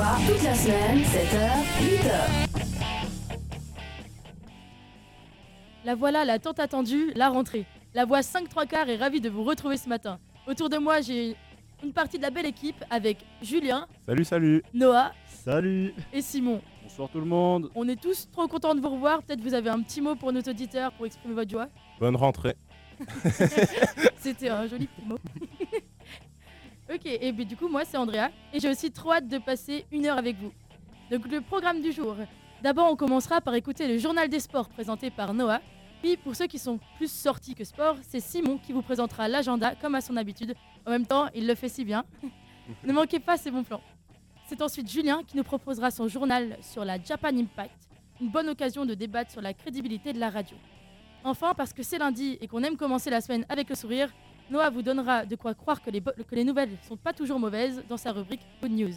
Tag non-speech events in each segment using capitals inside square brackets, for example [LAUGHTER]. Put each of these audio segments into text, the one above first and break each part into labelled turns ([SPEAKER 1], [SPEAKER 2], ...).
[SPEAKER 1] Toute la semaine, 7h, 8h.
[SPEAKER 2] La voilà, la tant attendue, la rentrée. La voix 5 3 quarts est ravie de vous retrouver ce matin. Autour de moi, j'ai une partie de la belle équipe avec Julien,
[SPEAKER 3] Salut, salut.
[SPEAKER 2] Noah
[SPEAKER 4] Salut
[SPEAKER 2] et Simon.
[SPEAKER 3] Bonsoir tout le monde.
[SPEAKER 2] On est tous trop contents de vous revoir. Peut-être vous avez un petit mot pour nos auditeurs pour exprimer votre joie.
[SPEAKER 3] Bonne rentrée. [LAUGHS]
[SPEAKER 2] C'était un joli petit mot. [LAUGHS] ok, et bien du coup, moi c'est Andrea et j'ai aussi trop hâte de passer une heure avec vous. Donc le programme du jour. D'abord, on commencera par écouter le journal des sports présenté par Noah. Puis pour ceux qui sont plus sortis que sport, c'est Simon qui vous présentera l'agenda comme à son habitude. En même temps, il le fait si bien. [LAUGHS] ne manquez pas ces bons plans. C'est ensuite Julien qui nous proposera son journal sur la Japan Impact, une bonne occasion de débattre sur la crédibilité de la radio. Enfin, parce que c'est lundi et qu'on aime commencer la semaine avec le sourire, Noah vous donnera de quoi croire que les, nouvelles sont pas toujours mauvaises dans sa rubrique Good News.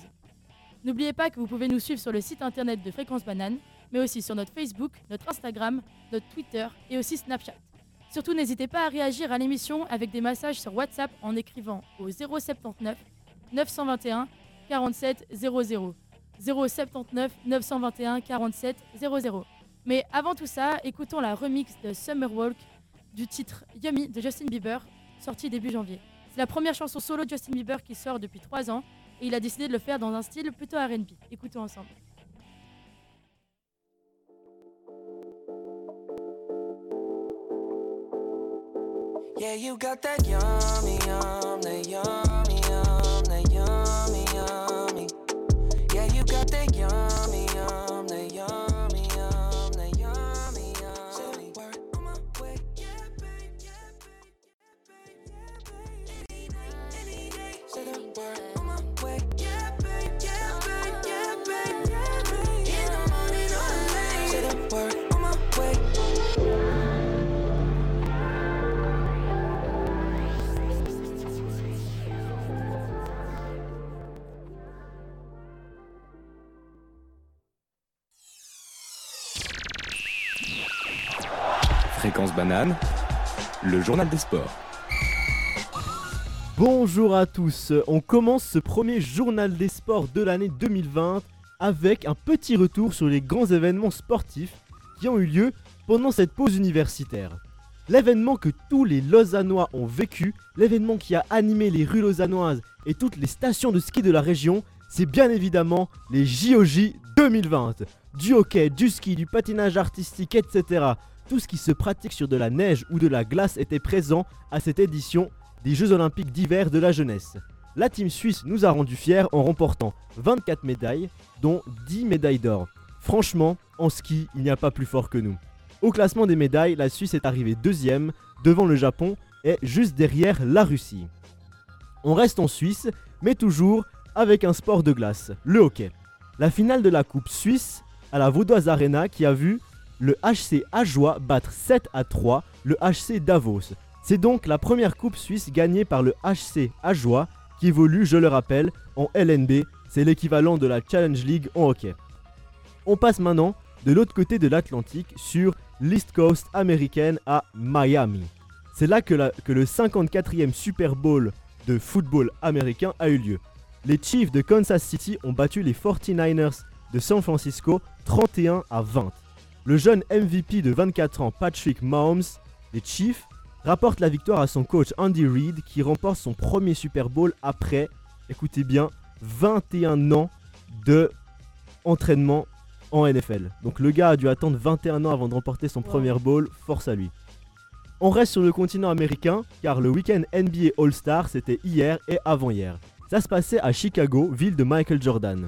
[SPEAKER 2] N'oubliez pas que vous pouvez nous suivre sur le site internet de Fréquence Banane, mais aussi sur notre Facebook, notre Instagram, notre Twitter et aussi Snapchat. Surtout, n'hésitez pas à réagir à l'émission avec des messages sur WhatsApp en écrivant au 079 921 47 00. 079 921 47 00. Mais avant tout ça, écoutons la remix de Summer Walk du titre Yummy de Justin Bieber, sorti début janvier. C'est la première chanson solo de Justin Bieber qui sort depuis 3 ans et il a décidé de le faire dans un style plutôt RB. Écoutons ensemble.
[SPEAKER 5] Le journal des sports.
[SPEAKER 4] Bonjour à tous, on commence ce premier journal des sports de l'année 2020 avec un petit retour sur les grands événements sportifs qui ont eu lieu pendant cette pause universitaire. L'événement que tous les Lausannois ont vécu, l'événement qui a animé les rues lausannoises et toutes les stations de ski de la région, c'est bien évidemment les JOJ 2020. Du hockey, du ski, du patinage artistique, etc. Tout ce qui se pratique sur de la neige ou de la glace était présent à cette édition des Jeux Olympiques d'hiver de la jeunesse. La team suisse nous a rendu fiers en remportant 24 médailles, dont 10 médailles d'or. Franchement, en ski, il n'y a pas plus fort que nous. Au classement des médailles, la Suisse est arrivée deuxième, devant le Japon et juste derrière la Russie. On reste en Suisse, mais toujours avec un sport de glace, le hockey. La finale de la Coupe Suisse à la Vaudoise Arena qui a vu le HC Ajoie battre 7 à 3 le HC Davos. C'est donc la première coupe suisse gagnée par le HC Ajoie qui évolue, je le rappelle, en LNB, c'est l'équivalent de la Challenge League en hockey. On passe maintenant de l'autre côté de l'Atlantique sur l'East Coast américaine à Miami. C'est là que, le 54e Super Bowl de football américain a eu lieu. Les Chiefs de Kansas City ont battu les 49ers de San Francisco 31 à 20. Le jeune MVP de 24 ans Patrick Mahomes des Chiefs rapporte la victoire à son coach Andy Reid qui remporte son premier Super Bowl après, écoutez bien, 21 ans de entraînement en NFL. Donc le gars a dû attendre 21 ans avant de remporter son
[SPEAKER 2] Wow.
[SPEAKER 4] premier bowl, force à lui. On reste sur le continent américain car le week-end NBA All-Star c'était hier et avant-hier. Ça se passait à Chicago, ville de Michael Jordan.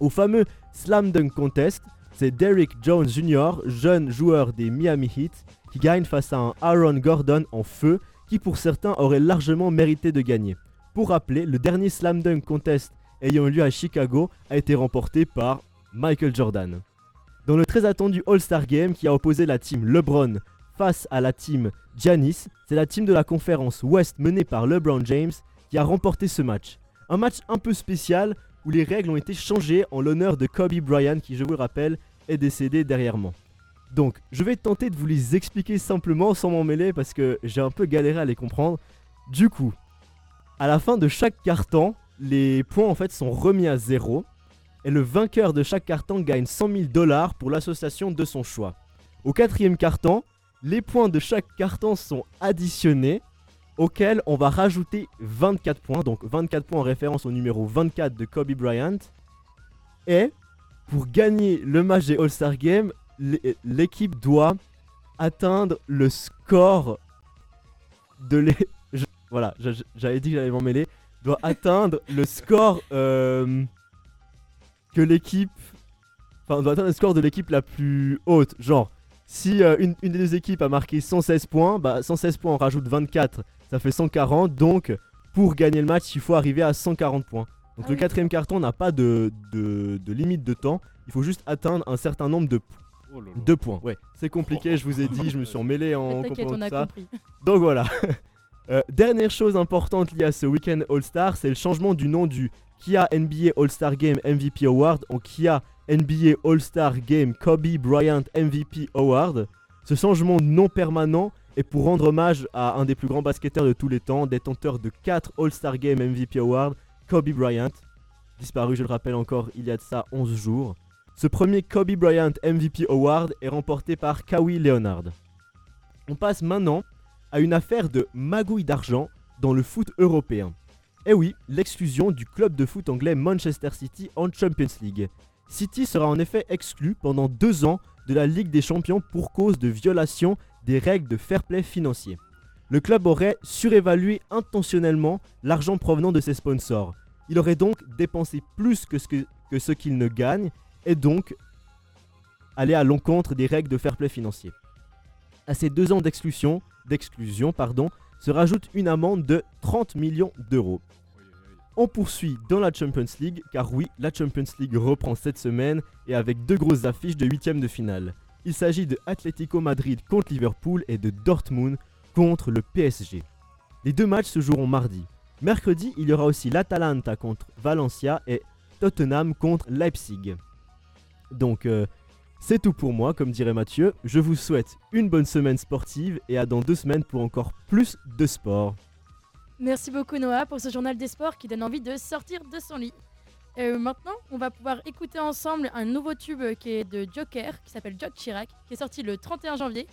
[SPEAKER 4] Au fameux Slam Dunk Contest, c'est Derrick Jones Jr., jeune joueur des Miami Heat, qui gagne face à un Aaron Gordon en feu qui pour certains aurait largement mérité de gagner. Pour rappeler, le dernier Slam Dunk Contest ayant eu lieu à Chicago a été remporté par Michael Jordan. Dans le très attendu All-Star Game qui a opposé la team LeBron face à la team Giannis, c'est la team de la conférence Ouest menée par LeBron James qui a remporté ce match. Un match un peu spécial où les règles ont été changées en l'honneur de Kobe Bryant qui, je vous le rappelle, est décédé dernièrement. Donc, je vais tenter de vous les expliquer simplement sans m'en mêler parce que j'ai un peu galéré à les comprendre. Du coup, à la fin de chaque carton, les points en fait sont remis à zéro. et le vainqueur de chaque carton gagne 100 000 dollars pour l'association de son choix. Au quatrième carton, les points de chaque carton sont additionnés, auxquels on va rajouter 24 points, donc 24 points en référence au numéro 24 de Kobe Bryant. Et pour gagner le match des All-Star Games, l'é- l'équipe doit atteindre le score de je- Voilà, j'avais dit que j'allais m'en mêler. Doit atteindre le score euh, que l'équipe... Enfin, doit atteindre le score de l'équipe la plus haute. Genre, si euh, une, une des deux équipes a marqué 116 points, bah 116 points on rajoute 24, ça fait 140. Donc, pour gagner le match, il faut arriver à 140 points. Donc
[SPEAKER 2] Ah
[SPEAKER 4] le
[SPEAKER 2] oui.
[SPEAKER 4] quatrième carton n'a pas de, de- de limite de temps. Il faut juste atteindre un certain nombre de,
[SPEAKER 3] Oh là là.
[SPEAKER 4] de points. Ouais, c'est compliqué, je vous ai dit, je me suis emmêlé en comprenant
[SPEAKER 2] on a
[SPEAKER 4] tout ça.
[SPEAKER 2] compris. [LAUGHS]
[SPEAKER 4] Donc voilà. [LAUGHS] Euh, dernière chose importante liée à ce week-end All-Star, c'est le changement du nom du Kia NBA All-Star Game MVP Award en Kia NBA All-Star Game Kobe Bryant MVP Award. Ce changement non permanent est pour rendre hommage à un des plus grands basketteurs de tous les temps, détenteur de 4 All-Star Game MVP Awards, Kobe Bryant, disparu, je le rappelle encore, il y a de ça 11 jours. Ce premier Kobe Bryant MVP Award est remporté par Kawhi Leonard. On passe maintenant à une affaire de magouille d'argent dans le foot européen. Eh oui, l'exclusion du club de foot anglais Manchester City en Champions League. City sera en effet exclu pendant deux ans de la Ligue des Champions pour cause de violation des règles de fair play financier. Le club aurait surévalué intentionnellement l'argent provenant de ses sponsors. Il aurait donc dépensé plus que ce qu'il ne gagne et donc aller à l'encontre des règles de fair play financier. À ces deux ans d'exclusion, d'exclusion pardon, se rajoute une amende de 30 millions d'euros. On poursuit dans la Champions League, car oui, la Champions League reprend cette semaine et avec deux grosses affiches de huitième de finale. Il s'agit de Atlético Madrid contre Liverpool et de Dortmund contre le PSG. Les deux matchs se joueront mardi. Mercredi, il y aura aussi l'Atalanta contre Valencia et Tottenham contre Leipzig. Donc, euh, c'est tout pour moi, comme dirait Mathieu. Je vous souhaite une bonne semaine sportive et à dans deux semaines pour encore plus de sport.
[SPEAKER 2] Merci beaucoup Noah pour ce journal des sports qui donne envie de sortir de son lit. Euh, maintenant, on va pouvoir écouter ensemble un nouveau tube qui est de Joker, qui s'appelle Jock Chirac, qui est sorti le 31 janvier.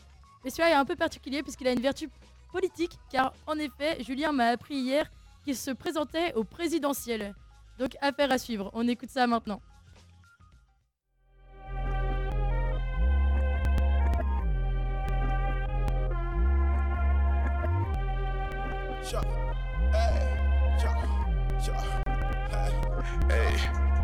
[SPEAKER 2] Et celui-là est un peu particulier puisqu'il a une vertu politique, car en effet, Julien m'a appris hier qu'il se présentait au présidentiel. Donc affaire à suivre, on écoute ça maintenant.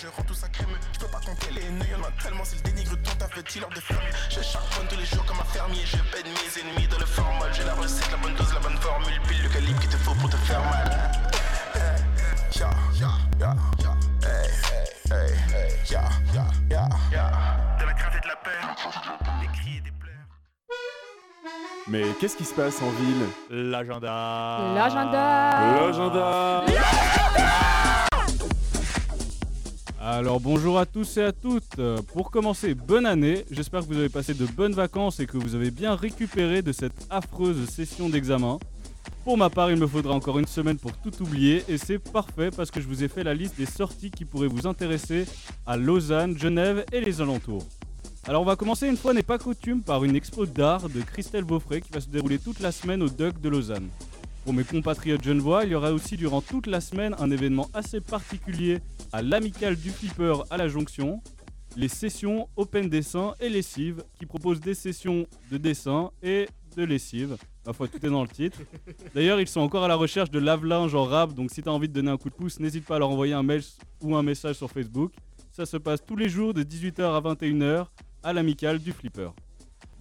[SPEAKER 6] je rends tout ça crémeux Je peux pas compter les nœuds, y'en a tellement C'est le dénigre dont t'as fait il des fermiers Je charbonne tous les jours comme un fermier Je peine mes ennemis dans le formol. J'ai la recette, la bonne dose, la bonne formule Pile le calibre qu'il te faut pour te faire mal. Ya, ya, ya, ya Hey, hey, hey, De la crainte et de la peur Des cris et des pleurs.
[SPEAKER 7] Mais qu'est-ce qui se passe en ville?
[SPEAKER 3] L'agenda.
[SPEAKER 2] L'agenda.
[SPEAKER 7] L'agenda
[SPEAKER 3] Alors bonjour à tous et à toutes. Pour commencer, bonne année. J'espère que vous avez passé de bonnes vacances et que vous avez bien récupéré de cette affreuse session d'examen. Pour ma part, il me faudra encore une semaine pour tout oublier et c'est parfait parce que je vous ai fait la liste des sorties qui pourraient vous intéresser à Lausanne, Genève et les alentours. Alors on va commencer une fois n'est pas coutume par une expo d'art de Christelle Beaufray qui va se dérouler toute la semaine au Duc de Lausanne. Pour mes compatriotes genevois, il y aura aussi durant toute la semaine un événement assez particulier à l'amicale du Flipper à la Jonction, les sessions Open Dessin et Lessive qui proposent des sessions de dessin et de lessive. Ma foi, tout est dans le titre. D'ailleurs, ils sont encore à la recherche de lave-linge en rap, donc si tu as envie de donner un coup de pouce, n'hésite pas à leur envoyer un mail ou un message sur Facebook. Ça se passe tous les jours de 18h à 21h à l'amicale du Flipper.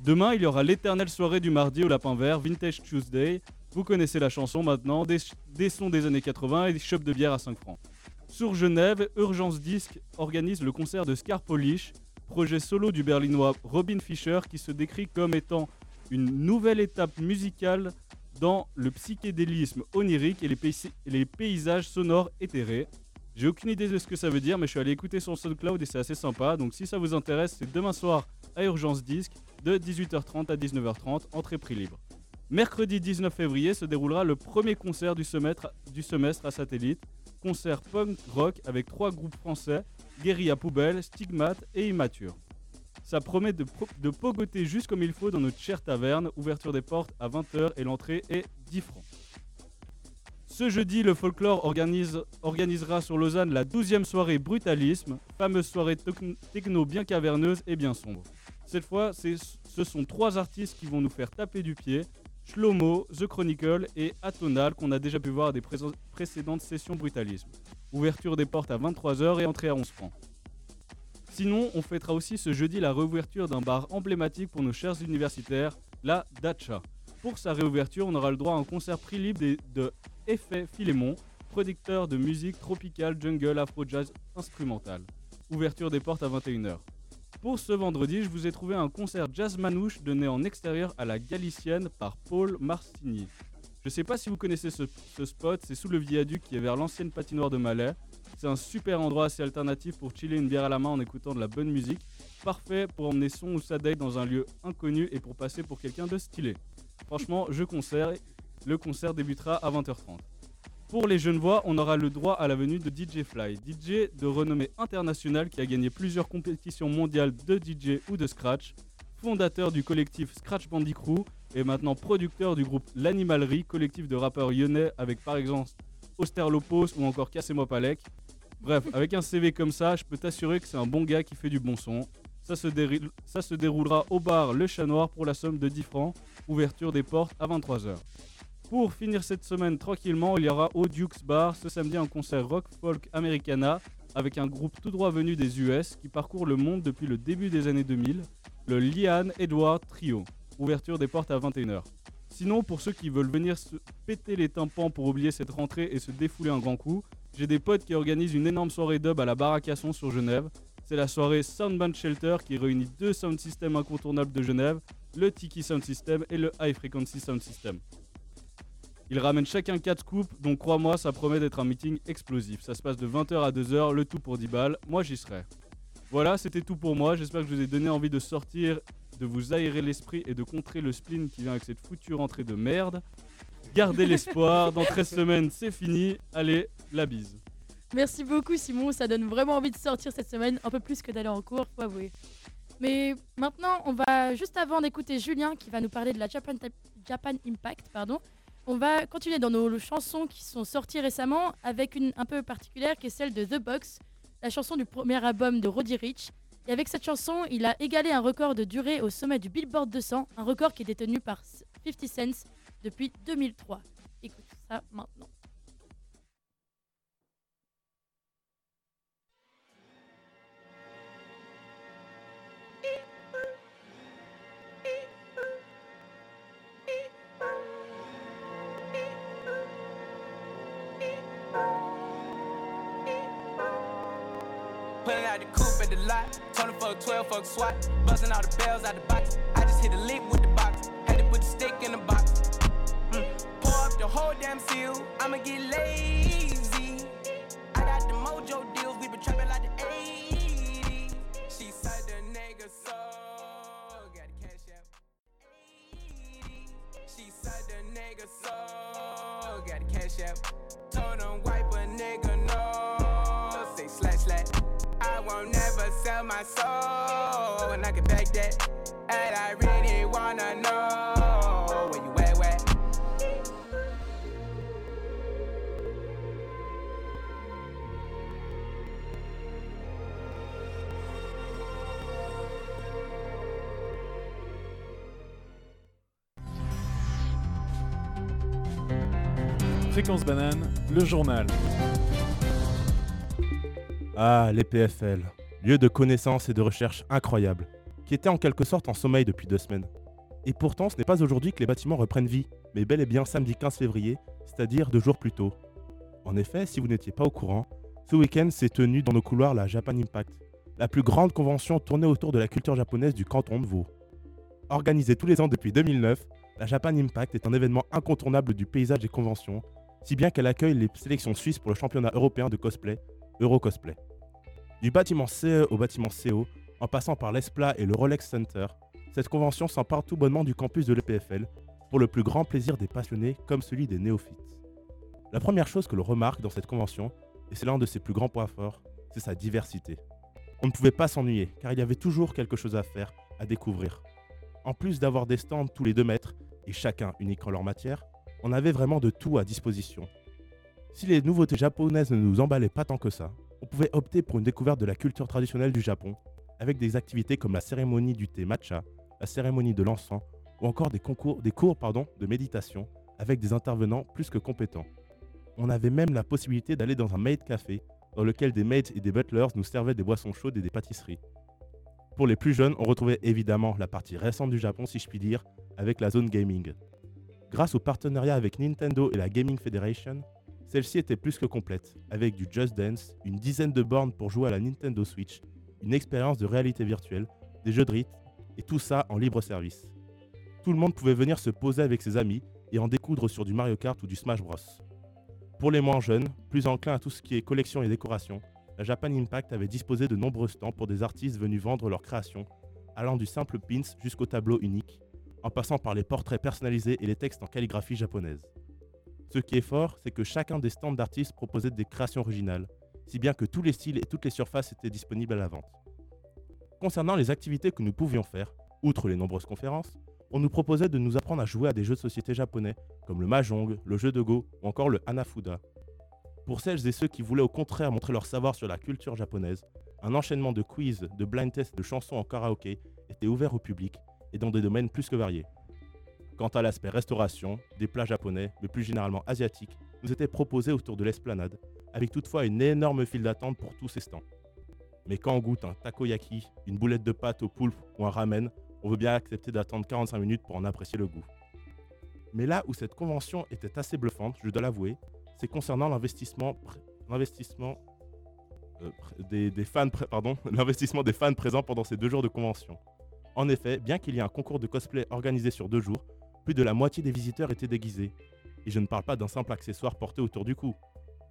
[SPEAKER 3] Demain, il y aura l'éternelle soirée du mardi au Lapin Vert, Vintage Tuesday. Vous connaissez la chanson maintenant, des, des sons des années 80 et des shops de bière à 5 francs. Sur Genève, Urgence Disc organise le concert de Scar Polish, projet solo du berlinois Robin Fischer qui se décrit comme étant une nouvelle étape musicale dans le psychédélisme onirique et les, paysages sonores éthérés. J'ai aucune idée de ce que ça veut dire, mais je suis allé écouter sur SoundCloud et c'est assez sympa. Donc si ça vous intéresse, c'est demain soir à Urgence Disque de 18h30 à 19h30, entrée prix libre. Mercredi 19 février se déroulera le premier concert du semestre à Satellite, concert punk rock avec trois groupes français, Guérilla Poubelle, Stigmate et Immature. Ça promet de, pogoter juste comme il faut dans notre chère taverne, ouverture des portes à 20h et l'entrée est 10 francs. Ce jeudi, le folklore organise- organisera sur Lausanne la 12e soirée Brutalisme, fameuse soirée tec- techno bien caverneuse et bien sombre. Cette fois, ce sont trois artistes qui vont nous faire taper du pied Shlomo, The Chronicle et Atonal qu'on a déjà pu voir à des précédentes sessions Brutalisme. Ouverture des portes à 23h et entrée à 11 francs. Sinon, on fêtera aussi ce jeudi la réouverture d'un bar emblématique pour nos chers universitaires, la Dacha. Pour sa réouverture, on aura le droit à un concert prix libre de Effet Philémon, producteur de musique tropicale, jungle, afro-jazz instrumental. Ouverture des portes à 21h. Pour ce vendredi, je vous ai trouvé un concert jazz manouche donné en extérieur à la Galicienne par Paul Marcigny. Je sais pas si vous connaissez ce, ce spot, c'est sous le viaduc qui est vers l'ancienne patinoire de Malais. C'est un super endroit assez alternatif pour chiller une bière à la main en écoutant de la bonne musique. Parfait pour emmener son ou sa date dans un lieu inconnu et pour passer pour quelqu'un de stylé. Franchement, je conseille. Le concert débutera à 20h30. Pour les jeunes voix, on aura le droit à la venue de DJ Fly, DJ de renommée internationale qui a gagné plusieurs compétitions mondiales de DJ ou de scratch, fondateur du collectif Scratch Bandy Crew et maintenant producteur du groupe L'Animalerie, collectif de rappeurs lyonnais avec par exemple Austerlopos ou encore Cassez-moi Palek. Bref, avec un CV comme ça, je peux t'assurer que c'est un bon gars qui fait du bon son. Ça se, ça se déroulera au bar Le Chat Noir pour la somme de 10 francs, ouverture des portes à 23h. Pour finir cette semaine tranquillement, il y aura au Duke's Bar ce samedi un concert rock folk americana avec un groupe tout droit venu des US qui parcourt le monde depuis le début des années 2000, le Liane Edward Trio. Ouverture des portes à 21h. Sinon, pour ceux qui veulent venir se péter les tympans pour oublier cette rentrée et se défouler un grand coup, j'ai des potes qui organisent une énorme soirée dub à la Bar à Casson sur Genève. C'est la soirée Soundband Shelter qui réunit deux sound systems incontournables de Genève, le Tiki Sound System et le High Frequency Sound System. Ils ramènent chacun 4 scoops, donc crois-moi, ça promet d'être un meeting explosif. Ça se passe de 20h à 2h, le tout pour 10 balles. Moi, j'y serai. Voilà, c'était tout pour moi. J'espère que je vous ai donné envie de sortir, de vous aérer l'esprit et de contrer le spleen qui vient avec cette foutue rentrée de merde. Gardez [LAUGHS] l'espoir. Dans 13 semaines, c'est fini. Allez, la bise.
[SPEAKER 2] Merci beaucoup Simon, ça donne vraiment envie de sortir cette semaine, un peu plus que d'aller en cours, faut avouer. Mais maintenant, on va juste avant d'écouter Julien qui va nous parler de la Japan, Japan Impact, pardon. On va continuer dans nos chansons qui sont sorties récemment avec une un peu particulière qui est celle de The Box, la chanson du premier album de Roddy Rich. Et avec cette chanson, il a égalé un record de durée au sommet du Billboard 200, un record qui est détenu par 50 Cent depuis 2003. Écoute ça maintenant.
[SPEAKER 8] The. Tony fuck 12, fuck SWAT. Busting all the bells out the box. I just hit a lick with the box. Had to put the stick in the box. Mm. Pour up the whole damn seal. I'ma get lazy. I got the mojo deals. We been trapping like the 80s. She said the nigga so. Got the cash out. 80. She said the nigga so. Got the cash out. Never sell my soul. And I can that. And I really wanna know where you at?
[SPEAKER 9] Fréquence banane, le journal.
[SPEAKER 10] Ah, les PFL, lieu de connaissances et de recherche incroyable, qui était en quelque sorte en sommeil depuis deux semaines. Et pourtant, ce n'est pas aujourd'hui que les bâtiments reprennent vie, mais bel et bien samedi 15 février, c'est-à-dire deux jours plus tôt. En effet, si vous n'étiez pas au courant, Ce week-end s'est tenu dans nos couloirs la Japan Impact, la plus grande convention tournée autour de la culture japonaise du canton de Vaud. Organisée tous les ans depuis 2009, la Japan Impact est un événement incontournable du paysage des conventions, si bien qu'elle accueille les sélections suisses pour le championnat européen de cosplay, Eurocosplay. Du bâtiment CE au bâtiment CO, en passant par l'ESPLA et le Rolex Center, cette convention s'empare tout bonnement du campus de l'EPFL pour le plus grand plaisir des passionnés comme celui des néophytes. La première chose que l'on remarque dans cette convention, et c'est l'un de ses plus grands points forts, c'est sa diversité. On ne pouvait pas s'ennuyer, car il y avait toujours quelque chose à faire, à découvrir. En plus d'avoir des stands tous les deux mètres, et chacun unique en leur matière, on avait vraiment de tout à disposition. Si les nouveautés japonaises ne nous emballaient pas tant que ça, on pouvait opter pour une découverte de la culture traditionnelle du Japon, avec des activités comme la cérémonie du thé matcha, la cérémonie de l'encens, ou encore des, concours, des cours de méditation, avec des intervenants plus que compétents. On avait même la possibilité d'aller dans un maid café, dans lequel des maids et des butlers nous servaient des boissons chaudes et des pâtisseries. Pour les plus jeunes, on retrouvait évidemment la partie récente du Japon, si je puis dire, avec la zone gaming. Grâce au partenariat avec Nintendo et la Gaming Federation, celle-ci était plus que complète, avec du Just Dance, une dizaine de bornes pour jouer à la Nintendo Switch, une expérience de réalité virtuelle, des jeux de rythme, et tout ça en libre service. Tout le monde pouvait venir se poser avec ses amis et en découdre sur du Mario Kart ou du Smash Bros. Pour les moins jeunes, plus enclins à tout ce qui est collection et décoration, la Japan Impact avait disposé de nombreux stands pour des artistes venus vendre leurs créations, allant du simple pins jusqu'au tableau unique, en passant par les portraits personnalisés et les textes en calligraphie japonaise. Ce qui est fort, c'est que chacun des stands d'artistes proposait des créations originales, si bien que tous les styles et toutes les surfaces étaient disponibles à la vente. Concernant les activités que nous pouvions faire, outre les nombreuses conférences, on nous proposait de nous apprendre à jouer à des jeux de société japonais, comme le Mahjong, le jeu de Go ou encore le Hanafuda. Pour celles et ceux qui voulaient au contraire montrer leur savoir sur la culture japonaise, un enchaînement de quiz, de blind tests de chansons en karaoké était ouvert au public et dans des domaines plus que variés. Quant à l'aspect restauration, des plats japonais, mais plus généralement asiatiques, nous étaient proposés autour de l'esplanade, avec toutefois une énorme file d'attente pour tous ces stands. Mais quand on goûte un takoyaki, une boulette de pâte au poulpe ou un ramen, on veut bien accepter d'attendre 45 minutes pour en apprécier le goût. Mais là où cette convention était assez bluffante, je dois l'avouer, c'est concernant l'investissement, des, des fans présents pendant ces deux jours de convention. En effet, bien qu'il y ait un concours de cosplay organisé sur deux jours, plus de la moitié des visiteurs étaient déguisés. Et je ne parle pas d'un simple accessoire porté autour du cou.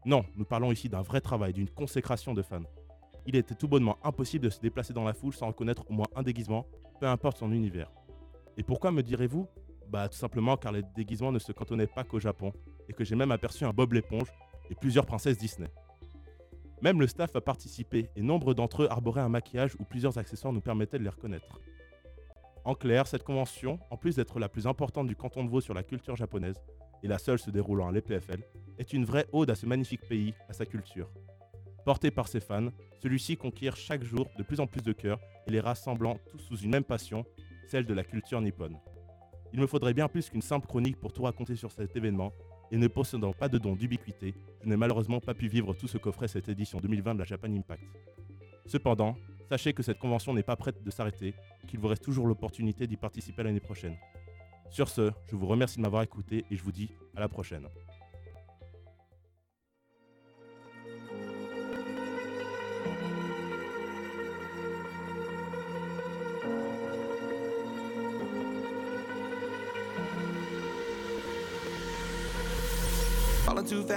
[SPEAKER 10] Non, nous parlons ici d'un vrai travail, d'une consécration de fans. Il était tout bonnement impossible de se déplacer dans la foule sans reconnaître au moins un déguisement, peu importe son univers. Et pourquoi me direz-vous? Bah tout simplement car les déguisements ne se cantonnaient pas qu'au Japon, et que j'ai même aperçu un Bob l'éponge et plusieurs princesses Disney. Même le staff a participé et nombre d'entre eux arboraient un maquillage ou plusieurs accessoires nous permettaient de les reconnaître. En clair, cette convention, en plus d'être la plus importante du canton de Vaud sur la culture japonaise, et la seule se déroulant à l'EPFL, est une vraie ode à ce magnifique pays, à sa culture. Porté par ses fans, celui-ci conquiert chaque jour de plus en plus de cœurs et les rassemblant tous sous une même passion, celle de la culture nippone. Il me faudrait bien plus qu'une simple chronique pour tout raconter sur cet événement, et ne possédant pas de don d'ubiquité, je n'ai malheureusement pas pu vivre tout ce qu'offrait cette édition 2020 de la Japan Impact. Cependant, sachez que cette convention n'est pas prête de s'arrêter, qu'il vous reste toujours l'opportunité d'y participer l'année prochaine. Sur ce, je vous remercie de m'avoir écouté et je vous dis à la prochaine.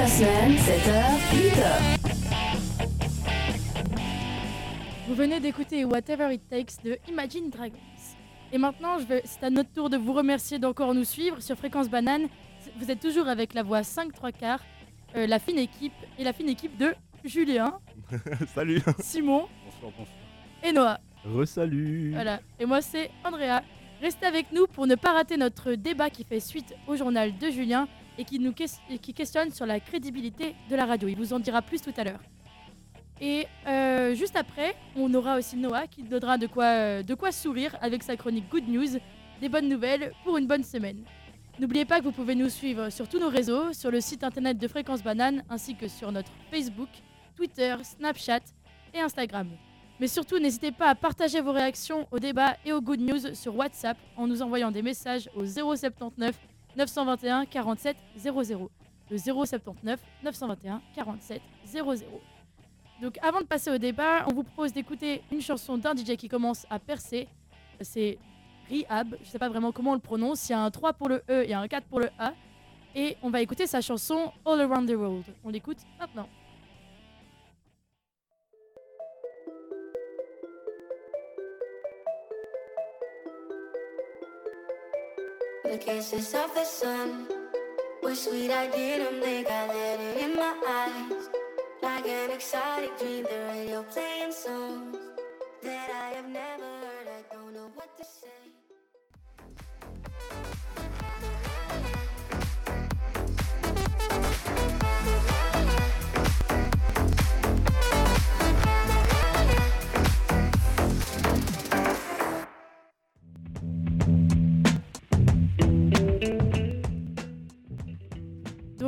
[SPEAKER 1] la semaine, 7h, 8h.
[SPEAKER 2] Vous venez d'écouter Whatever It Takes de Imagine Dragons. Et maintenant, c'est à notre tour de vous remercier d'encore nous suivre sur Fréquence Banane. Vous êtes toujours avec la voix 5 3 quarts, euh, la fine équipe et la fine équipe de Julien, [LAUGHS]
[SPEAKER 10] Salut.
[SPEAKER 2] Simon
[SPEAKER 3] Bonsoir, bonsoir.
[SPEAKER 2] et Noah.
[SPEAKER 4] Resalut.
[SPEAKER 2] Voilà. Et moi, c'est Andrea. Restez avec nous pour ne pas rater notre débat qui fait suite au journal de Julien et qui nous qui questionne sur la crédibilité de la radio. Il vous en dira plus tout à l'heure. Et euh, juste après, on aura aussi Noah qui donnera de quoi, euh, de quoi sourire avec sa chronique Good News, des bonnes nouvelles pour une bonne semaine. N'oubliez pas que vous pouvez nous suivre sur tous nos réseaux, sur le site internet de Fréquence Banane, ainsi que sur notre Facebook, Twitter, Snapchat et Instagram. Mais surtout, n'hésitez pas à partager vos réactions au débat et aux good news sur WhatsApp en nous envoyant des messages au 079 921 47 00. Le 079 921 47 00. Donc avant de passer au débat, on vous propose d'écouter une chanson d'un DJ qui commence à percer. C'est Rihab, je sais pas vraiment comment on le prononce, il y a un 3 pour le E et un 4 pour le A. Et on va écouter sa chanson All Around the World. On l'écoute maintenant.
[SPEAKER 11] The kisses of the sun were sweet. I didn't blink. I let it in my eyes, like an exotic dream. The radio playing songs that I have never heard. I don't know what to say.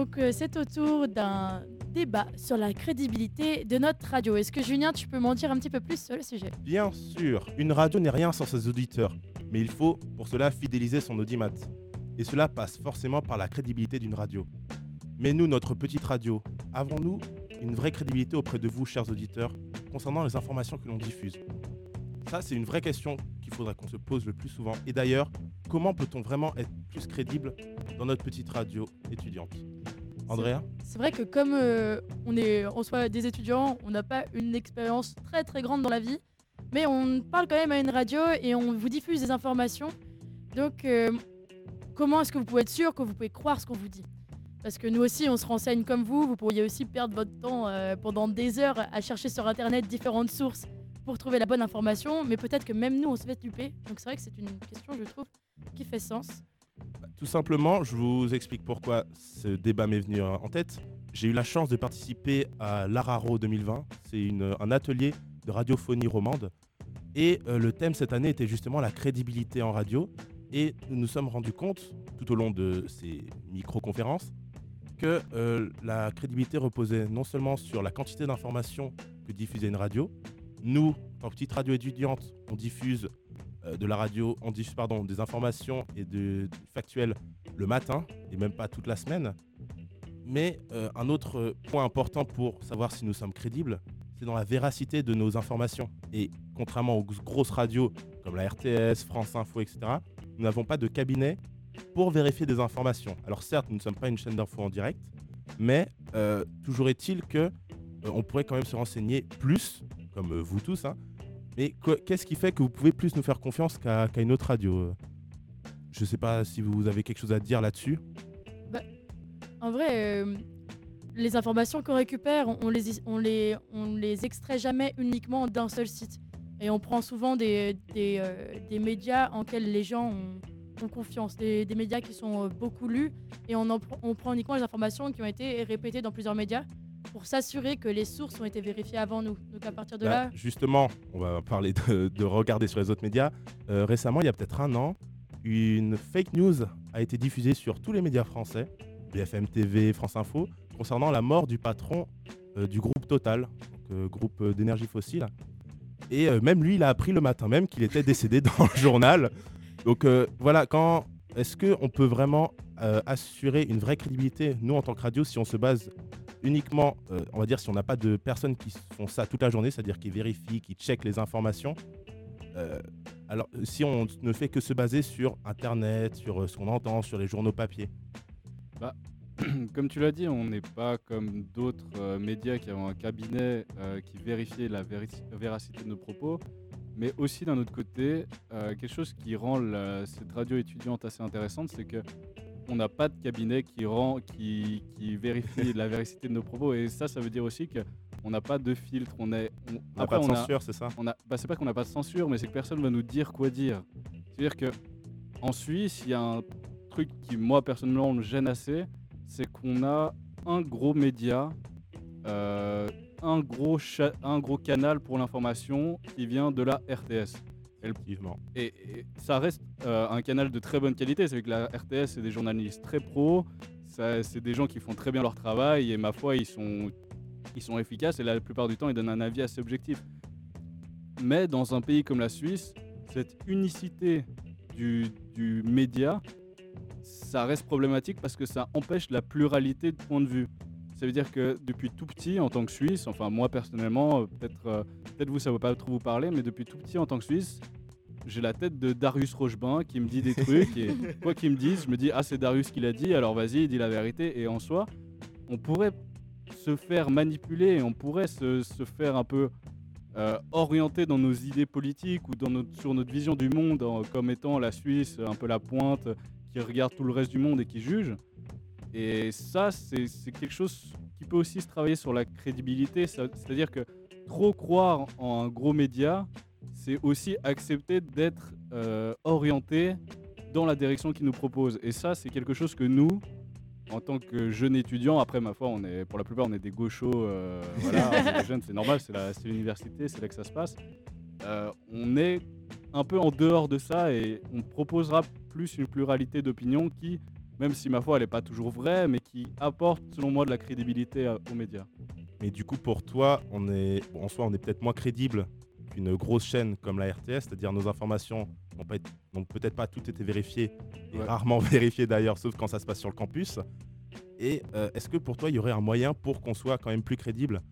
[SPEAKER 2] Donc c'est au tour d'un débat sur la crédibilité de notre radio. Est-ce que Julien, tu peux m'en dire un petit peu plus sur le sujet?
[SPEAKER 10] Bien sûr, une radio n'est rien sans ses auditeurs, mais il faut pour cela fidéliser son audimat. Et cela passe forcément par la crédibilité d'une radio. Mais nous, notre petite radio, avons-nous une vraie crédibilité auprès de vous, chers auditeurs, concernant les informations que l'on diffuse? Ça, c'est une vraie question qu'il faudra qu'on se pose le plus souvent. Et d'ailleurs, comment peut-on vraiment être plus crédible dans notre petite radio étudiante? Andrea
[SPEAKER 2] C'est vrai que comme euh, on est en soi des étudiants, on n'a pas une expérience très très grande dans la vie, mais on parle quand même à une radio et on vous diffuse des informations. Donc euh, comment est-ce que vous pouvez être sûr que vous pouvez croire ce qu'on vous dit? Parce que nous aussi on se renseigne comme vous, vous pourriez aussi perdre votre temps euh, pendant des heures à chercher sur internet différentes sources pour trouver la bonne information, mais peut-être que même nous on se fait duper. Donc c'est vrai que c'est une question je trouve qui fait sens.
[SPEAKER 10] Tout simplement, je vous explique pourquoi ce débat m'est venu en tête. J'ai eu la chance de participer à l'Araro 2020. C'est un atelier de radiophonie romande. Et euh, le thème cette année était justement la crédibilité en radio. Et nous nous sommes rendus compte, tout au long de ces micro-conférences, que euh, la crédibilité reposait non seulement sur la quantité d'informations que diffusait une radio. Nous, en petite radio étudiante, on diffuse de la radio, on diffuse pardon, des informations et de, factuel le matin et même pas toute la semaine. Mais euh, un autre euh, point important pour savoir si nous sommes crédibles, c'est dans la véracité de nos informations. Et contrairement aux grosses radios comme la RTS, France Info, etc., nous n'avons pas de cabinet pour vérifier des informations. Alors certes, nous ne sommes pas une chaîne d'info en direct, mais euh, toujours est-il que euh, on pourrait quand même se renseigner plus, comme euh, vous tous, hein, mais que- qu'est-ce qui fait que vous pouvez plus nous faire confiance qu'à qu'à une autre radio euh? Je sais pas si vous avez quelque chose à dire là-dessus.
[SPEAKER 2] En vrai, euh, les informations qu'on récupère, on les, on, les, on les extrait jamais uniquement d'un seul site. Et on prend souvent des, des, euh, des médias en lesquels les gens ont, confiance, des, des médias qui sont beaucoup lus, et on, on prend uniquement les informations qui ont été répétées dans plusieurs médias pour s'assurer que les sources ont été vérifiées avant nous. Donc à partir de
[SPEAKER 10] Bah,
[SPEAKER 2] là,
[SPEAKER 10] Justement, on va parler de, de regarder sur les autres médias. Euh, récemment, il y a peut-être un an, une fake news a été diffusée sur tous les médias français, BFM TV, France Info, concernant la mort du patron euh, du groupe Total, donc, euh, groupe d'énergie fossile. Et même lui, il a appris le matin même qu'il était décédé [LAUGHS] dans le journal. Donc voilà, quand est-ce qu'on peut vraiment euh, assurer une vraie crédibilité, nous en tant que radio, si on se base uniquement, euh, on va dire, si on n'a pas de personnes qui font ça toute la journée, c'est-à-dire qui vérifient, qui checkent les informations, euh, alors si on ne fait que se baser sur Internet, sur euh, ce qu'on entend, sur les journaux papier?
[SPEAKER 3] Bah, [CLEARS THROAT] comme tu l'as dit, on n'est pas comme d'autres euh, médias qui ont un cabinet euh, qui vérifiait la véracité de nos propos, mais aussi d'un autre côté, euh, quelque chose qui rend cette radio étudiante assez intéressante, c'est que on n'a pas de cabinet qui rend, qui, qui vérifie la véracité de nos propos. Et ça, ça veut dire aussi que on n'a pas de filtre. On est, on,
[SPEAKER 10] On n'a pas de censure, c'est ça?
[SPEAKER 3] on a, bah, c'est pas qu'on n'a pas de censure, mais c'est que personne va nous dire quoi dire. C'est-à-dire que en Suisse, il y a un truc qui, moi, personnellement, me gêne assez, c'est qu'on a un gros média, euh, un, gros cha- un gros canal pour l'information qui vient de la RTS. Et, et- ça reste euh, un canal de très bonne qualité. C'est que la RTS, c'est des journalistes très pros, c'est des gens qui font très bien leur travail, et ma foi, ils sont, ils sont efficaces, et la plupart du temps, ils donnent un avis assez objectif. Mais dans un pays comme la Suisse, cette unicité du, du média, ça reste problématique parce que ça empêche la pluralité de points de vue. Ça veut dire que depuis tout petit, en tant que Suisse, enfin moi personnellement, euh, peut-être euh, peut-être vous ça ne va pas trop vous parler, mais depuis tout petit en tant que Suisse, j'ai la tête de Darius Rochebin qui me dit des [LAUGHS] trucs et quoi qu'il me dise, je me dis ah c'est Darius qui l'a dit, alors vas-y, dis la vérité. Et en soi, on pourrait se faire manipuler, et on pourrait se, se faire un peu euh, orienter dans nos idées politiques ou dans notre, sur notre vision du monde en- comme étant la Suisse un peu la pointe qui regarde tout le reste du monde et qui juge. Et ça, c'est quelque chose qui peut aussi se travailler sur la crédibilité. C'est-à-dire que trop croire en un gros média, c'est aussi accepter d'être euh, orienté dans la direction qu'il nous propose. Et ça, c'est quelque chose que nous, en tant que jeunes étudiants, après ma foi, on est, pour la plupart, on est des gauchos, euh, voilà, [LAUGHS] on est des jeunes, c'est normal, c'est l'université, c'est là que ça se passe. Euh, on est un peu en dehors de ça et on proposera plus une pluralité d'opinions qui, même si ma foi, elle n'est pas toujours vraie, mais qui apporte, selon moi, de la crédibilité à- aux médias.
[SPEAKER 10] Mais du coup, pour toi, on est, bon, en soi, on est peut-être moins crédible qu'une grosse chaîne comme la RTS, c'est-à-dire nos informations n'ont peut-être pas toutes été vérifiées, et
[SPEAKER 3] Ouais.
[SPEAKER 10] rarement [LAUGHS] vérifiées d'ailleurs, sauf quand ça se passe sur le campus. Et euh, est-ce que pour toi, il y aurait un moyen pour qu'on soit quand même plus crédible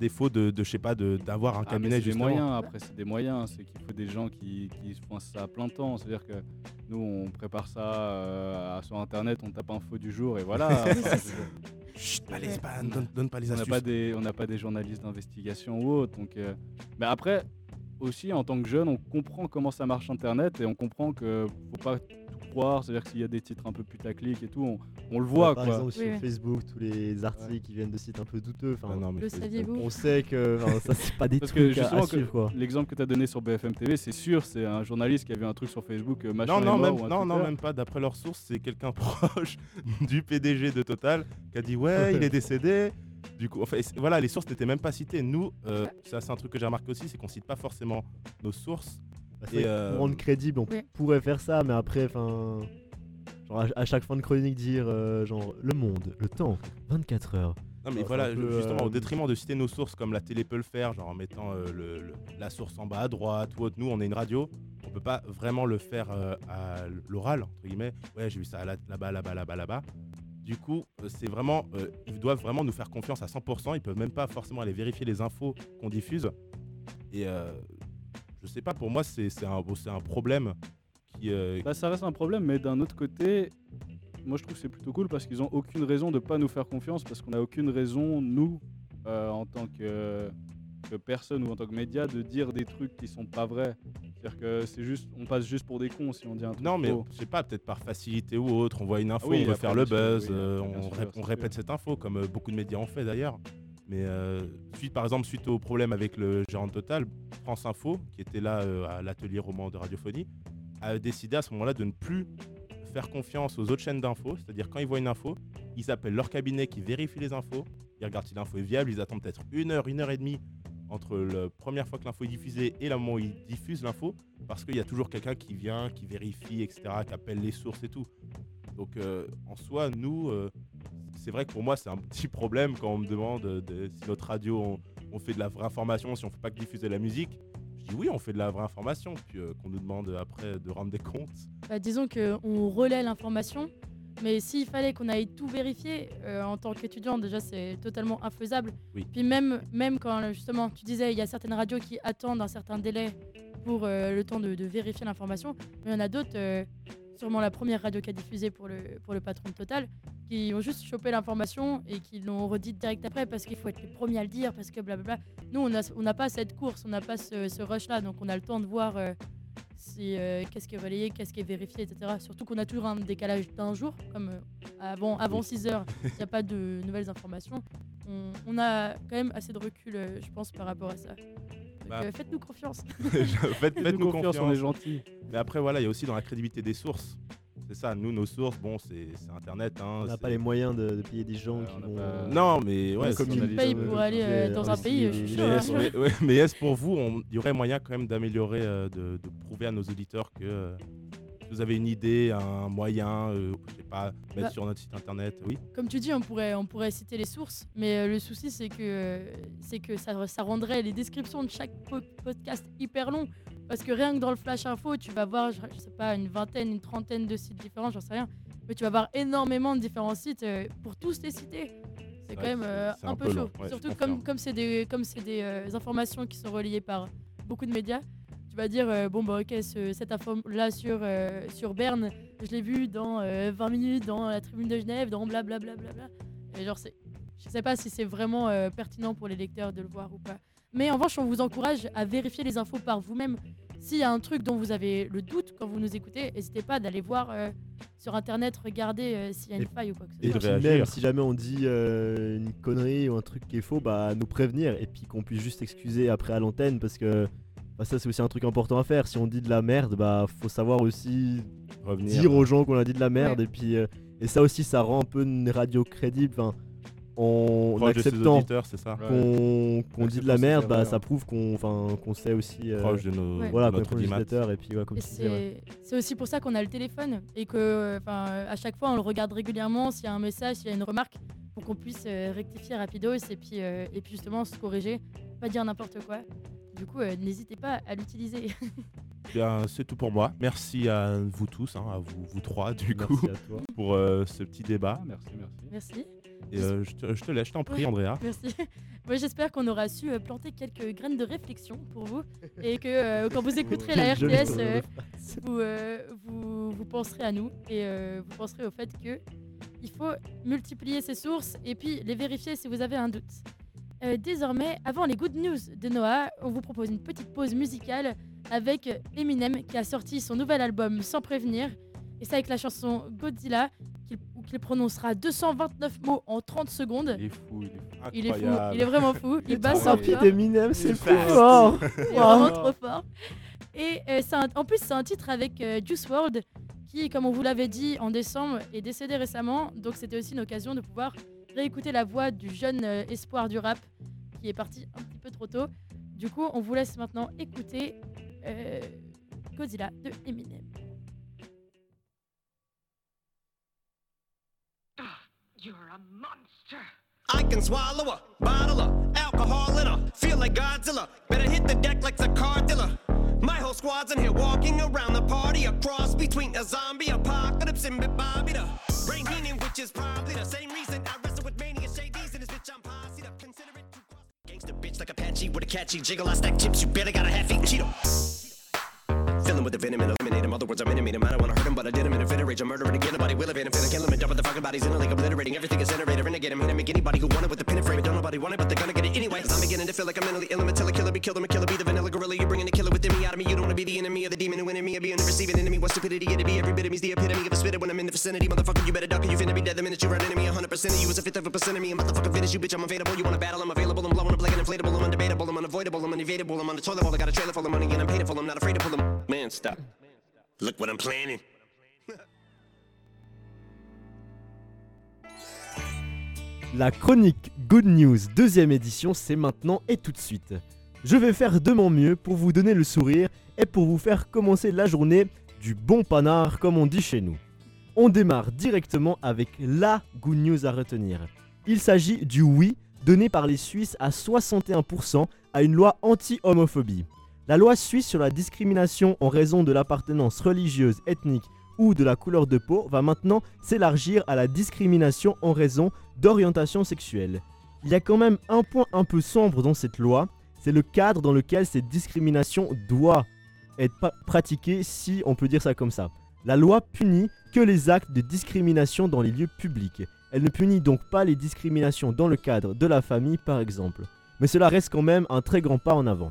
[SPEAKER 10] défaut de, de je sais pas, d'avoir un
[SPEAKER 3] Ah,
[SPEAKER 10] cabinet
[SPEAKER 3] des moyens, après c'est des moyens, c'est qu'il faut des gens qui, qui font ça à plein temps. C'est-à-dire que nous on prépare ça euh, sur internet, on tape info du jour et voilà. [LAUGHS]
[SPEAKER 10] Chut, pas les spams, donne- donne pas les
[SPEAKER 3] on n'a
[SPEAKER 10] astuces.
[SPEAKER 3] pas des, on n'a pas des journalistes d'investigation ou autre. Donc, euh, mais après aussi en tant que jeune, on comprend comment ça marche internet et on comprend que faut pas croire. C'est-à-dire que s'il y a des titres un peu putaclic et tout, on, on le voit
[SPEAKER 4] Par
[SPEAKER 3] quoi.
[SPEAKER 4] exemple, sur Facebook, tous les articles qui viennent de sites un peu douteux. Enfin,
[SPEAKER 10] non, mais
[SPEAKER 2] Le
[SPEAKER 10] Facebook-
[SPEAKER 2] saviez-vous
[SPEAKER 4] on sait que ça, c'est pas [LAUGHS] des
[SPEAKER 3] Parce que
[SPEAKER 4] trucs à, à
[SPEAKER 3] justement, que
[SPEAKER 4] suivre, quoi.
[SPEAKER 3] l'exemple que tu as donné sur BFM TV, c'est sûr, c'est un journaliste qui a vu un truc sur Facebook, euh, machin
[SPEAKER 10] Non, non, même,
[SPEAKER 3] ou un
[SPEAKER 10] non, même pas. D'après leurs sources, c'est quelqu'un [LAUGHS] proche du PDG de Total qui a dit ouais, il est décédé. Du coup, enfin, voilà, les sources n'étaient même pas citées. Nous, euh, ça c'est un truc que j'ai remarqué aussi, c'est qu'on cite pas forcément nos sources.
[SPEAKER 4] Bah, que
[SPEAKER 10] euh,
[SPEAKER 4] Pour rendre crédible, on
[SPEAKER 2] Oui.
[SPEAKER 4] pourrait faire ça, mais après, enfin. Genre à, à chaque fin de chronique, dire euh, genre le monde, le temps, 24 heures.
[SPEAKER 10] Non mais voilà,
[SPEAKER 4] peu,
[SPEAKER 10] justement,
[SPEAKER 4] euh,
[SPEAKER 10] au détriment de citer nos sources comme la télé peut le faire, genre en mettant euh, le- le- la source en bas à droite ou autre, nous on est une radio, on peut pas vraiment le faire euh, à l'oral, entre guillemets. Ouais, j'ai vu ça là- là-bas, là-bas, là-bas, là-bas. Du coup, euh, c'est vraiment, euh, ils doivent vraiment nous faire confiance à 100%, ils peuvent même pas forcément aller vérifier les infos qu'on diffuse. Et euh, je sais pas, pour moi c'est un, un problème qui... euh,
[SPEAKER 3] Bah, ça reste un problème, mais d'un autre côté, moi je trouve que c'est plutôt cool parce qu'ils ont aucune raison de pas nous faire confiance parce qu'on n'a aucune raison, nous, euh, en tant que, que personne ou en tant que média, de dire des trucs qui sont pas vrais. C'est-à-dire que c'est juste, on passe juste pour des cons si on dit un truc.
[SPEAKER 10] Non, mais je sais pas, peut-être par facilité ou autre, on voit une info,
[SPEAKER 3] Ah oui,
[SPEAKER 10] on veut faire le buzz,
[SPEAKER 3] oui,
[SPEAKER 10] euh, on,
[SPEAKER 3] sûr,
[SPEAKER 10] on répète cette info, comme beaucoup de médias ont fait d'ailleurs. Mais euh, suite, par exemple, suite au problème avec le gérant Total, France Info, qui était là euh, à l'atelier roman de radiophonie, a décidé à ce moment-là de ne plus faire confiance aux autres chaînes d'infos. C'est-à-dire, quand ils voient une info, ils appellent leur cabinet qui vérifie les infos, ils regardent si l'info est viable, ils attendent peut-être une heure, une heure et demie entre la première fois que l'info est diffusée et le moment où ils diffusent l'info, parce qu'il y a toujours quelqu'un qui vient, qui vérifie, etc., qui appelle les sources et tout. Donc euh, en soi, nous, c'est vrai que pour moi, c'est un petit problème quand on me demande euh, de- si notre radio, on, on fait de la vraie information, si on fait pas que diffuser la musique. Je dis oui, on fait de la vraie information, puis euh, qu'on nous demande après de rendre des comptes.
[SPEAKER 2] Bah, disons qu'on relaie l'information, mais s'il fallait qu'on aille tout vérifier, euh, en tant qu'étudiant, déjà c'est totalement infaisable.
[SPEAKER 10] Oui.
[SPEAKER 2] Puis même, même quand justement tu disais, il y a certaines radios qui attendent un certain délai pour euh, le temps de, de vérifier l'information, mais il y en a d'autres, euh, sûrement la première radio qui a diffusé pour le, pour le patron de Total, qui ont juste chopé l'information et qui l'ont redite direct après parce qu'il faut être les premiers à le dire, parce que blablabla. Nous, on n'a on n'a pas cette course, on n'a pas ce, rush-là, donc on a le temps de voir euh, si, euh, qu'est-ce qui est relayé, qu'est-ce qui est vérifié, etc. Surtout qu'on a toujours un décalage d'un jour, comme euh, avant, avant 6 heures, il n'y a pas de nouvelles informations. On, a quand même assez de recul, je pense, par rapport à ça.
[SPEAKER 10] Bah.
[SPEAKER 2] euh, faites-nous confiance. [LAUGHS]
[SPEAKER 10] Faites- Faites-nous confiance,
[SPEAKER 3] on est gentil.
[SPEAKER 10] Mais après, voilà, il y a aussi dans la crédibilité des sources. C'est ça, nous, nos sources, bon, c'est Internet. Hein,
[SPEAKER 4] On n'a pas les moyens de, de payer des gens qui vont.
[SPEAKER 3] pas-
[SPEAKER 10] Non, mais ouais,
[SPEAKER 4] Comme ils
[SPEAKER 2] payes pour aller euh,
[SPEAKER 4] mais
[SPEAKER 2] dans un pays,
[SPEAKER 4] euh,
[SPEAKER 2] je suis
[SPEAKER 10] Mais
[SPEAKER 2] hein.
[SPEAKER 10] mais- ouais, mais est-ce pour vous, on- il y aurait moyen quand même d'améliorer, euh, de, de prouver à nos auditeurs que euh, vous avez une idée, un moyen, euh, je sais pas, mettre
[SPEAKER 2] Bah.
[SPEAKER 10] sur notre site internet, oui
[SPEAKER 2] Comme tu dis, on pourrait, on pourrait citer les sources, mais euh, le souci, c'est que, euh, c'est que ça, ça rendrait les descriptions de chaque po- podcast hyper long. Parce que rien que dans le Flash Info, tu vas voir, je, je sais pas, une vingtaine, une trentaine de sites différents, j'en sais rien. Mais tu vas voir énormément de différents sites euh, pour tous les citer. C'est quand même euh, un,
[SPEAKER 10] un
[SPEAKER 2] peu
[SPEAKER 10] peu
[SPEAKER 2] chaud.
[SPEAKER 10] ouais,
[SPEAKER 2] Surtout comme comme c'est des, comme c'est des euh, informations qui sont relayées par beaucoup de médias. Tu vas dire, euh, bon, bah ok, ce- cette info-là sur, euh, sur Berne, je l'ai vu dans euh, 20 minutes dans la tribune de Genève, dans blablabla. Et genre, c'est, je sais pas si c'est vraiment euh, pertinent pour les lecteurs de le voir ou pas. Mais en revanche, on vous encourage à vérifier les infos par vous-même. S'il y a un truc dont vous avez le doute quand vous nous écoutez, n'hésitez pas d'aller voir euh, sur internet, regarder euh, s'il y a une
[SPEAKER 4] Et-
[SPEAKER 2] faille ou quoi que ce
[SPEAKER 4] Et
[SPEAKER 2] soit.
[SPEAKER 10] réagir.
[SPEAKER 4] même si jamais on dit euh, une connerie ou un truc qui est faux, bah nous prévenir et puis qu'on puisse juste excuser après à l'antenne parce que bah, ça c'est aussi un truc important à faire. Si on dit de la merde, bah faut savoir aussi
[SPEAKER 10] Revenir.
[SPEAKER 4] dire aux gens qu'on a dit de la merde
[SPEAKER 2] Ouais.
[SPEAKER 4] et puis euh, et ça aussi ça rend un peu une radio crédible. Enfin, en
[SPEAKER 10] proche
[SPEAKER 4] acceptant
[SPEAKER 3] Ouais.
[SPEAKER 4] qu'on qu'on dit de la merde, bah ça prouve qu'on enfin qu'on sait aussi euh,
[SPEAKER 10] Proche de nos,
[SPEAKER 2] Ouais.
[SPEAKER 10] de
[SPEAKER 4] voilà
[SPEAKER 10] notre
[SPEAKER 4] et puis ouais, ouais.
[SPEAKER 2] c'est c'est aussi pour ça qu'on a le téléphone et que enfin à chaque fois on le regarde régulièrement s'il y a un message, s'il y a une remarque pour qu'on puisse euh, rectifier rapidos et puis euh, et puis justement se corriger, pas dire n'importe quoi. Du coup, euh, n'hésitez pas à l'utiliser. [LAUGHS]
[SPEAKER 10] Bien, c'est tout pour moi. Merci à vous tous, hein, à vous, vous trois, du
[SPEAKER 4] Merci
[SPEAKER 10] coup, [LAUGHS] pour euh, ce petit débat.
[SPEAKER 3] Ah, merci, merci.
[SPEAKER 2] Merci.
[SPEAKER 10] Et euh, je, te, je te laisse, je t'en prie,
[SPEAKER 2] Ouais.
[SPEAKER 10] Andrea. [LAUGHS]
[SPEAKER 2] Merci. Moi, j'espère qu'on aura su euh, planter quelques graines de réflexion pour vous et que euh, quand vous écouterez la RTS, euh, vous, euh, vous, vous penserez à nous et euh, vous penserez au fait que il faut multiplier ces sources et puis les vérifier si vous avez un doute. Euh, désormais, avant les good news de Noah, on vous propose une petite pause musicale avec Eminem qui a sorti son nouvel album sans prévenir et ça avec la chanson Godzilla qu'il où qu'il prononcera 229 mots en 30 secondes.
[SPEAKER 10] Il est fou, il est.
[SPEAKER 2] Il est fou,
[SPEAKER 10] Incroyable.
[SPEAKER 2] il est vraiment fou. Il bat
[SPEAKER 4] rapide
[SPEAKER 2] record.
[SPEAKER 4] Eminem, c'est plus fort.
[SPEAKER 2] Il est [LAUGHS] vraiment trop fort. Et euh, c'est un- en plus, c'est un titre avec euh, Juice WRLD, qui, comme on vous l'avait dit en décembre, est décédé récemment. Donc c'était aussi une occasion de pouvoir réécouter la voix du jeune euh, espoir du rap, qui est parti un petit peu trop tôt. Du coup, on vous laisse maintenant écouter euh, Godzilla de Eminem.
[SPEAKER 12] You're a monster.
[SPEAKER 13] I can swallow a bottle of alcohol in her. Feel like Godzilla. Better hit the deck like the car dealer. My whole squad's in here walking around the party. A cross between a zombie apocalypse and Bobby the brain meaning, which is probably the same reason I wrestle with mania shades and this bitch I'm posse up. Consider it too. Gangsta bitch like Apache with a catchy jiggle. I stack chips. You better got a half eat Cheeto. Fill him with the venom and eliminate him. Other words, I'm intimate him. I don't wanna hurt him, but I did him in a fit of rage. I'm murdering again. Nobody will evade him. Finna kill him and dump the fucking bodies in a lake, obliterating everything is incinerator. Renegade him. Hit him. Make anybody who want it with the pin and frame. Don't nobody want it, but they're gonna get it anyway. I'm beginning to feel like I'm mentally ill. I'm a killer, killer, be killed. I'm a killer, be the vanilla gorilla. You're bringing the killer within me out of me. You don't wanna be the enemy of the demon who me. Or being the receiving enemy. What stupidity it'd be. Every bit of me's the epitome of a spitter when I'm in the vicinity. Motherfucker, you better duck or you finna be dead the minute you run into me. 100% of you is a fifth of a percent of me. I'm motherfucking finish you, bitch. I'm available. You wanna battle? I'm available. I'm blowing up like an inflatable. I'm undebatable. I'm unavoidable. I'm unevadable. I'm on the toilet bowl. I got a trailer full of money and I'm paid for. I'm not afraid to pull them. Man,
[SPEAKER 4] La chronique Good News deuxième édition, c'est maintenant et tout de suite. Je vais faire de mon mieux pour vous donner le sourire et pour vous faire commencer la journée du bon panard comme on dit chez nous. On démarre directement avec la Good News à retenir. Il s'agit du oui donné par les Suisses à 61% à une loi anti-homophobie. La loi suisse sur la discrimination en raison de l'appartenance religieuse, ethnique ou de la couleur de peau va maintenant s'élargir à la discrimination en raison d'orientation sexuelle. Il y a quand même un point un peu sombre dans cette loi, c'est le cadre dans lequel cette discrimination doit être pratiquée si on peut dire ça comme ça. La loi punit que les actes de discrimination dans les lieux publics. Elle ne punit donc pas les discriminations dans le cadre de la famille par exemple. Mais cela reste quand même un très grand pas en avant.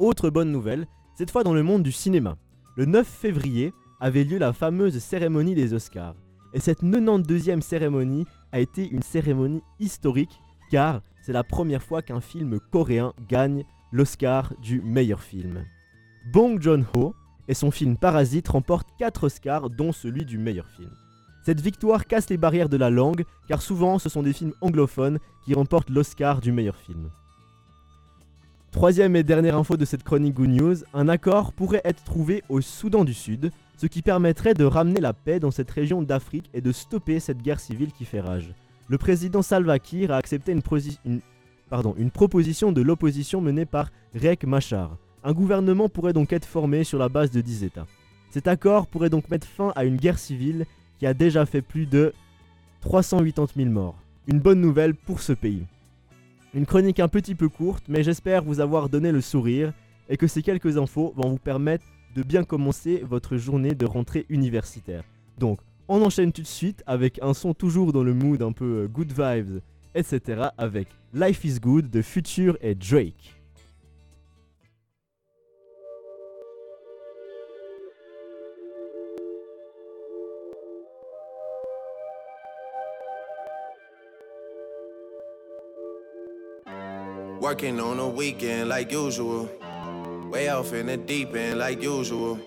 [SPEAKER 4] Autre bonne nouvelle, cette fois dans le monde du cinéma. Le 9 février avait lieu la fameuse cérémonie des Oscars. Et cette 92e cérémonie a été une cérémonie historique car c'est la première fois qu'un film coréen gagne l'Oscar du meilleur film. Bong Joon-ho et son film Parasite remportent 4 Oscars dont celui du meilleur film. Cette victoire casse les barrières de la langue car souvent ce sont des films anglophones qui remportent l'Oscar du meilleur film. Troisième et dernière info de cette chronique Good News, un accord pourrait être trouvé au Soudan du Sud, ce qui permettrait de ramener la paix dans cette région d'Afrique et de stopper cette guerre civile qui fait rage. Le président Salva Kiir a accepté une, proposition de l'opposition menée par Riek Machar. Un gouvernement pourrait donc être formé sur la base de 10 États. Cet accord pourrait donc mettre fin à une guerre civile qui a déjà fait plus de 380 000 morts. Une bonne nouvelle pour ce pays. Une chronique un petit peu courte, mais j'espère vous avoir donné le sourire et que ces quelques infos vont vous permettre de bien commencer votre journée de rentrée universitaire. Donc, on enchaîne tout de suite avec un son toujours dans le mood un peu euh, good vibes, etc. avec Life is Good de Future et Drake.
[SPEAKER 14] Working on a weekend like usual. Way off in the deep end like usual.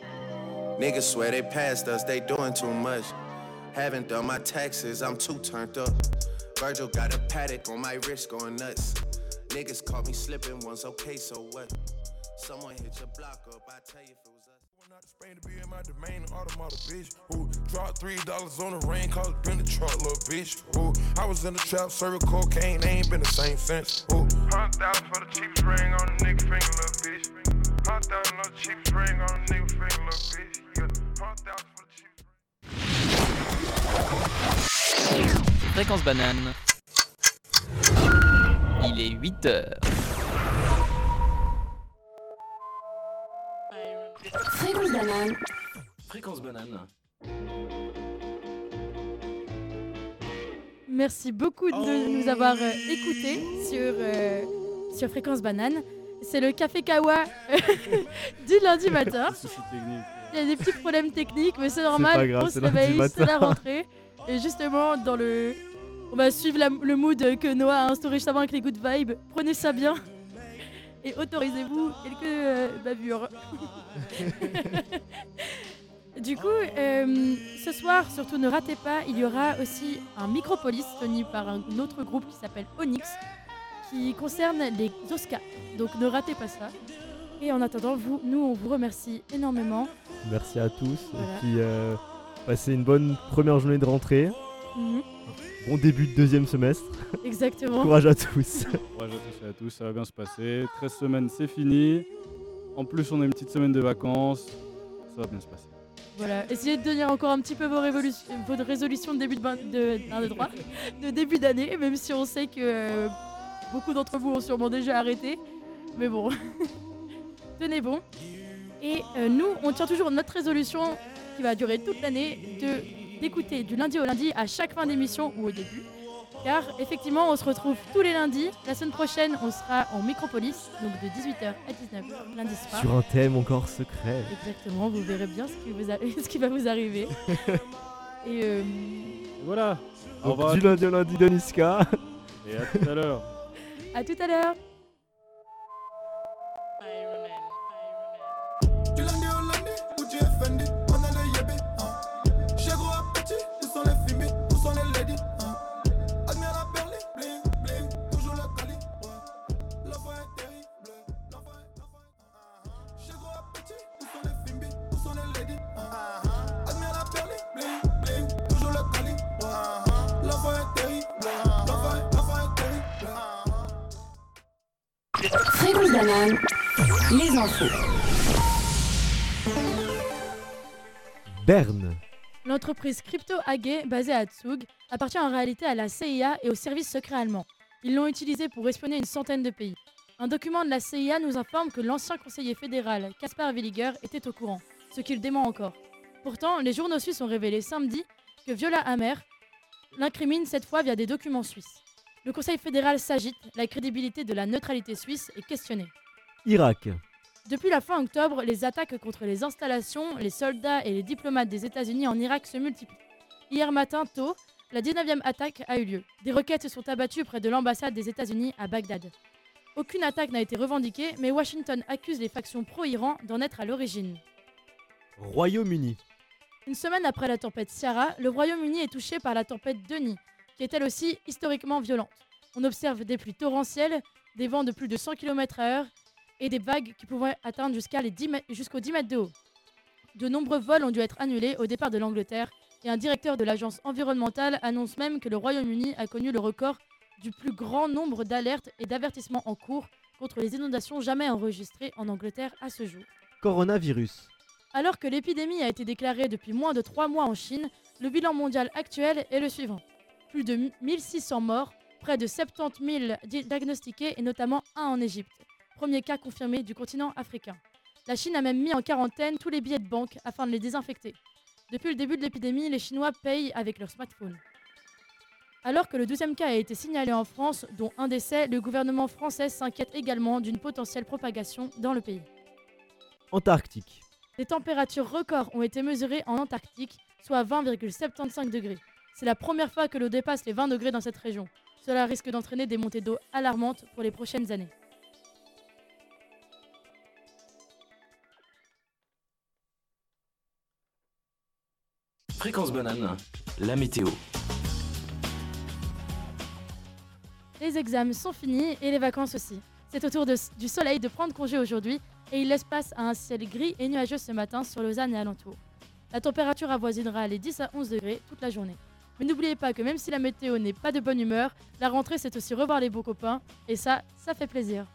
[SPEAKER 14] Niggas swear they passed us, they doing too much. Haven't done my taxes, I'm too turned up. Virgil got a paddock on my wrist going nuts. Niggas caught me slipping once, okay, so what? Someone hit your block up, I tell you if it was us.
[SPEAKER 15] Spain to be in my domain, automata bitch. Who dropped three dollars on the rain, cause been the truck, little bitch. Who I was in the trap, serving cocaine, they ain't been the same since. Who
[SPEAKER 6] Hundred thousand for the cheapest ring on a nigga finger, little bitch. Hundred thousand for the cheapest ring on a nigga finger, little bitch. Yeah, hundred thousand for the cheapest.
[SPEAKER 16] Fréquence banane. Il est 8 heures.
[SPEAKER 1] Banane.
[SPEAKER 5] Fréquence banane.
[SPEAKER 2] Merci beaucoup de nous avoir euh, écoutés sur, euh, sur Fréquence Banane. C'est le Café Kawa euh, [LAUGHS] du lundi matin. Il y a des petits problèmes techniques, mais c'est normal.
[SPEAKER 3] grave,
[SPEAKER 2] on se réveille, c'est la rentrée. Et justement, dans le. On va suivre la- le mood que Noah a instauré juste avant avec les good vibes. Prenez ça bien. Et autorisez-vous quelques euh, bavures. [LAUGHS] du coup, euh, ce soir, surtout ne ratez pas, il y aura aussi un Micropolis tenu par un autre groupe qui s'appelle Onyx, qui concerne les Oscars. Donc ne ratez pas ça. Et en attendant, vous, nous, on vous remercie énormément.
[SPEAKER 4] Merci à tous.
[SPEAKER 2] Voilà.
[SPEAKER 4] Et puis, euh, passez une bonne première journée de rentrée.
[SPEAKER 2] Mhm.
[SPEAKER 4] Bon début de deuxième semestre. [LAUGHS]
[SPEAKER 2] Exactement.
[SPEAKER 4] Courage à tous.
[SPEAKER 3] Courage à tous et à tous, ça va bien se passer. 13 semaines, c'est fini. En plus, on a une petite semaine de vacances. Ça va bien se passer.
[SPEAKER 2] Voilà, essayez de tenir encore un petit peu vos, résolutions de début de, début d'année, même si on sait que euh, beaucoup d'entre vous ont sûrement déjà arrêté. Mais bon, [LAUGHS] tenez bon. Et euh, nous, on tient toujours notre résolution qui va durer toute l'année de d'écouter du lundi au lundi à chaque fin d'émission ou au début. Car effectivement, on se retrouve tous les lundis. La semaine prochaine, on sera en Micropolis, donc de 18h à 19h, lundi soir.
[SPEAKER 4] Sur un thème encore secret.
[SPEAKER 2] Exactement, vous verrez bien ce qui, vous a- [LAUGHS] ce qui va vous arriver. [LAUGHS] Et euh,
[SPEAKER 3] Voilà. Au revoir.
[SPEAKER 4] du lundi au lundi de Niska.
[SPEAKER 3] Et à tout à l'heure. [LAUGHS]
[SPEAKER 2] à tout à l'heure.
[SPEAKER 15] Les
[SPEAKER 1] infos.
[SPEAKER 4] Berne.
[SPEAKER 2] L'entreprise Crypto AG, basée à Zug, appartient en réalité à la CIA et au service secret allemand. Ils l'ont utilisé pour espionner une centaine de pays. Un document de la CIA nous informe que l'ancien conseiller fédéral, Kaspar Williger, était au courant, ce qu'il dément encore. Pourtant, les journaux suisses ont révélé samedi que Viola Hammer l'incrimine cette fois via des documents suisses. Le Conseil fédéral s'agite, la crédibilité de la neutralité suisse est questionnée.
[SPEAKER 4] Irak.
[SPEAKER 2] Depuis la fin octobre, les attaques contre les installations, les soldats et les diplomates des États-Unis en Irak se multiplient. Hier matin, tôt, la 19e attaque a eu lieu. Des roquettes se sont abattues près de l'ambassade des États-Unis à Bagdad. Aucune attaque n'a été revendiquée, mais Washington accuse les factions pro-Iran d'en être à l'origine.
[SPEAKER 4] Royaume-Uni.
[SPEAKER 2] Une semaine après la tempête Ciara, le Royaume-Uni est touché par la tempête Denis, qui est elle aussi historiquement violente. On observe des pluies torrentielles, des vents de plus de 100 km/h et des vagues qui pouvaient atteindre jusqu'à les 10 mètres- jusqu'aux 10 mètres de haut. De nombreux vols ont dû être annulés au départ de l'Angleterre et un directeur de l'agence environnementale annonce même que le Royaume-Uni a connu le record du plus grand nombre d'alertes et d'avertissements en cours contre les inondations jamais enregistrées en Angleterre à ce jour.
[SPEAKER 4] Coronavirus.
[SPEAKER 2] Alors que l'épidémie a été déclarée depuis moins de 3 mois en Chine, le bilan mondial actuel est le suivant. Plus de 1600 morts, près de 70 000 di- diagnostiqués et notamment un en Égypte. Premier cas confirmé du continent africain. La Chine a même mis en quarantaine tous les billets de banque afin de les désinfecter. Depuis le début de l'épidémie, les Chinois payent avec leur smartphone. Alors que le deuxième cas a été signalé en France, dont un décès, le gouvernement français s'inquiète également d'une potentielle propagation dans le pays.
[SPEAKER 4] Antarctique.
[SPEAKER 2] Des températures records ont été mesurées en Antarctique, soit 20,75 degrés. C'est la première fois que l'eau dépasse les 20 degrés dans cette région. Cela risque d'entraîner des montées d'eau alarmantes pour les prochaines années.
[SPEAKER 17] Fréquence banane, la météo.
[SPEAKER 2] Les examens sont finis et les vacances aussi. C'est au tour du soleil de prendre congé aujourd'hui et il laisse place à un ciel gris et nuageux ce matin sur Lausanne et alentour. La température avoisinera les 10 à 11 degrés toute la journée. Mais n'oubliez pas que même si la météo n'est pas de bonne humeur, la rentrée c'est aussi revoir les beaux copains et ça, ça fait plaisir.